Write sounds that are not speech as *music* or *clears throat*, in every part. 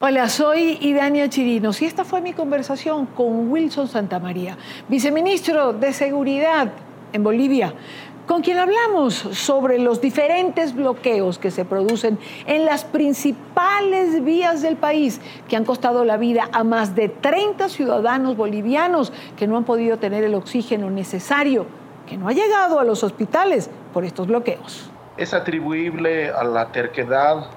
Hola, soy Idania Chirinos y esta fue mi conversación con Wilson Santamaría, viceministro de Seguridad en Bolivia, con quien hablamos sobre los diferentes bloqueos que se producen en las principales vías del país que han costado la vida a más de 30 ciudadanos bolivianos que no han podido tener el oxígeno necesario, que no ha llegado a los hospitales por estos bloqueos. Es atribuible a la terquedad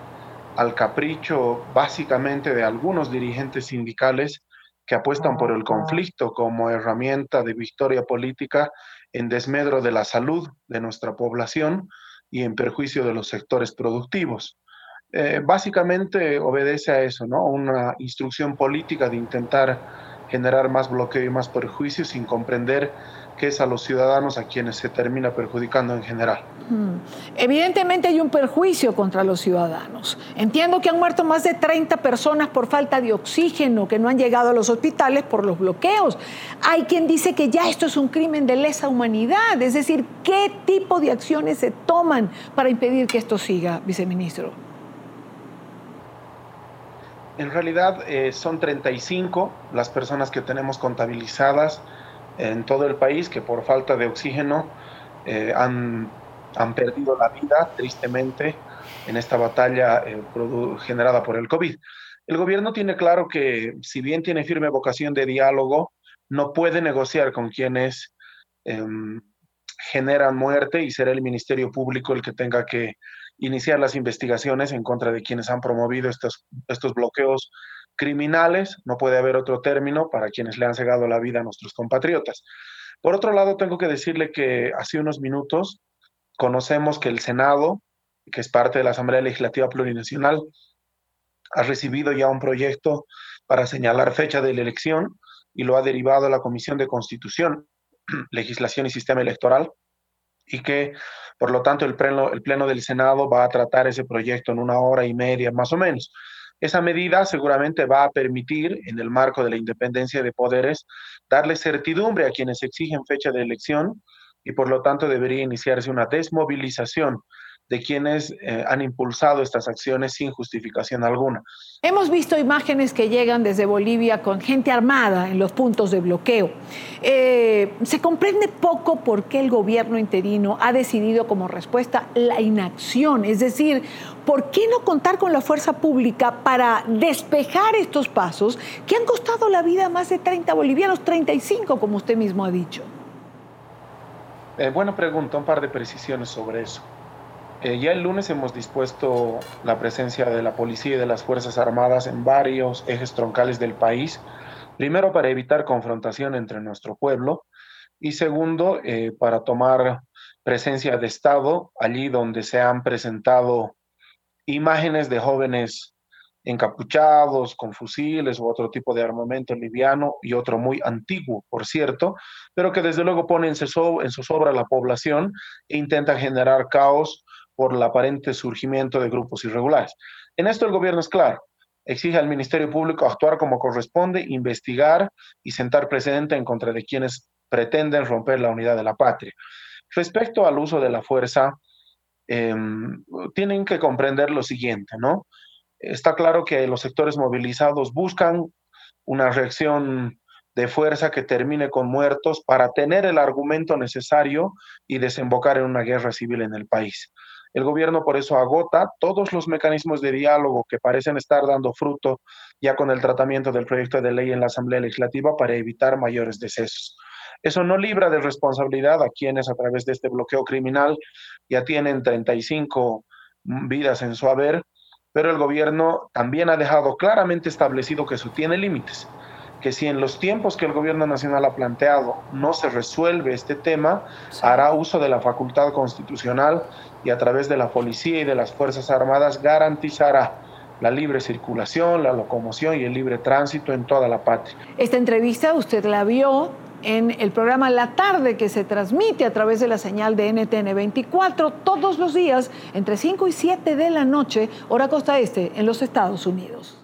al capricho básicamente de algunos dirigentes sindicales que apuestan por el conflicto como herramienta de victoria política en desmedro de la salud de nuestra población y en perjuicio de los sectores productivos. Eh, básicamente obedece a eso, ¿no? Una instrucción política de intentar generar más bloqueo y más perjuicio sin comprender que es a los ciudadanos a quienes se termina perjudicando en general. Hmm. Evidentemente hay un perjuicio contra los ciudadanos. Entiendo que han muerto más de 30 personas por falta de oxígeno, que no han llegado a los hospitales por los bloqueos. Hay quien dice que ya esto es un crimen de lesa humanidad, es decir, ¿qué tipo de acciones se toman para impedir que esto siga, viceministro? En realidad eh, son 35 las personas que tenemos contabilizadas en todo el país que por falta de oxígeno eh, han, han, perdido la vida tristemente en esta batalla eh, generada por el COVID. El gobierno tiene claro que si bien tiene firme vocación de diálogo, no puede negociar con quienes em, generan muerte y será el Ministerio Público el que tenga que iniciar las investigaciones en contra de quienes han promovido estos, estos bloqueos criminales, no puede haber otro término para quienes le han cegado la vida a nuestros compatriotas. Por otro lado, tengo que decirle que hace unos minutos conocemos que el Senado, que es parte de la Asamblea Legislativa Plurinacional, ha recibido ya un proyecto para señalar fecha de la elección y lo ha derivado a la Comisión de Constitución, *clears throat* Legislación y Sistema Electoral, y que, por lo tanto, el pleno, el pleno del Senado va a tratar ese proyecto en una hora y media más o menos. Esa medida seguramente va a permitir, en el marco de la independencia de poderes, darle certidumbre a quienes exigen fecha de elección y por lo tanto debería iniciarse una desmovilización de quienes eh, han impulsado estas acciones sin justificación alguna. Hemos visto imágenes que llegan desde Bolivia con gente armada en los puntos de bloqueo. Eh, se comprende poco por qué el gobierno interino ha decidido como respuesta la inacción, es decir, ¿por qué no contar con la fuerza pública para despejar estos pasos que han costado la vida a más de 30 bolivianos, 35 como usted mismo ha dicho? Eh, buena pregunta, un par de precisiones sobre eso. Eh, ya el lunes hemos dispuesto la presencia de la policía y de las Fuerzas Armadas en varios ejes troncales del país, primero para evitar confrontación entre nuestro pueblo. Y segundo eh, para tomar presencia de Estado allí donde se han presentado imágenes de jóvenes encapuchados, con fusiles u otro tipo de armamento liviano y otro muy antiguo, por cierto, pero que desde luego pone en, zozobra a la población e intenta generar caos por el aparente surgimiento de grupos irregulares. En esto el gobierno es claro, exige al Ministerio Público actuar como corresponde, investigar y sentar precedente en contra de quienes pretenden romper la unidad de la patria. Respecto al uso de la fuerza, em, tienen que comprender lo siguiente, ¿no? Está claro que los sectores movilizados buscan una reacción de fuerza que termine con muertos para tener el argumento necesario y desembocar en una guerra civil en el país. El gobierno por eso agota todos los mecanismos de diálogo que parecen estar dando fruto ya con el tratamiento del proyecto de ley en la Asamblea Legislativa para evitar mayores decesos. Eso no libra de responsabilidad a quienes a través de este bloqueo criminal ya tienen 35 vidas en su haber, pero el gobierno también ha dejado claramente establecido que eso tiene límites que si en los tiempos que el gobierno nacional ha planteado no se resuelve este tema, hará uso de la facultad constitucional y a través de la policía y de las Fuerzas Armadas garantizará la libre circulación, la locomoción y el libre tránsito en toda la patria. Esta entrevista usted la vio en el programa La Tarde que se transmite a través de la señal de NTN 24 todos los días entre 5 y 7 de la noche, hora costa este, en los Estados Unidos.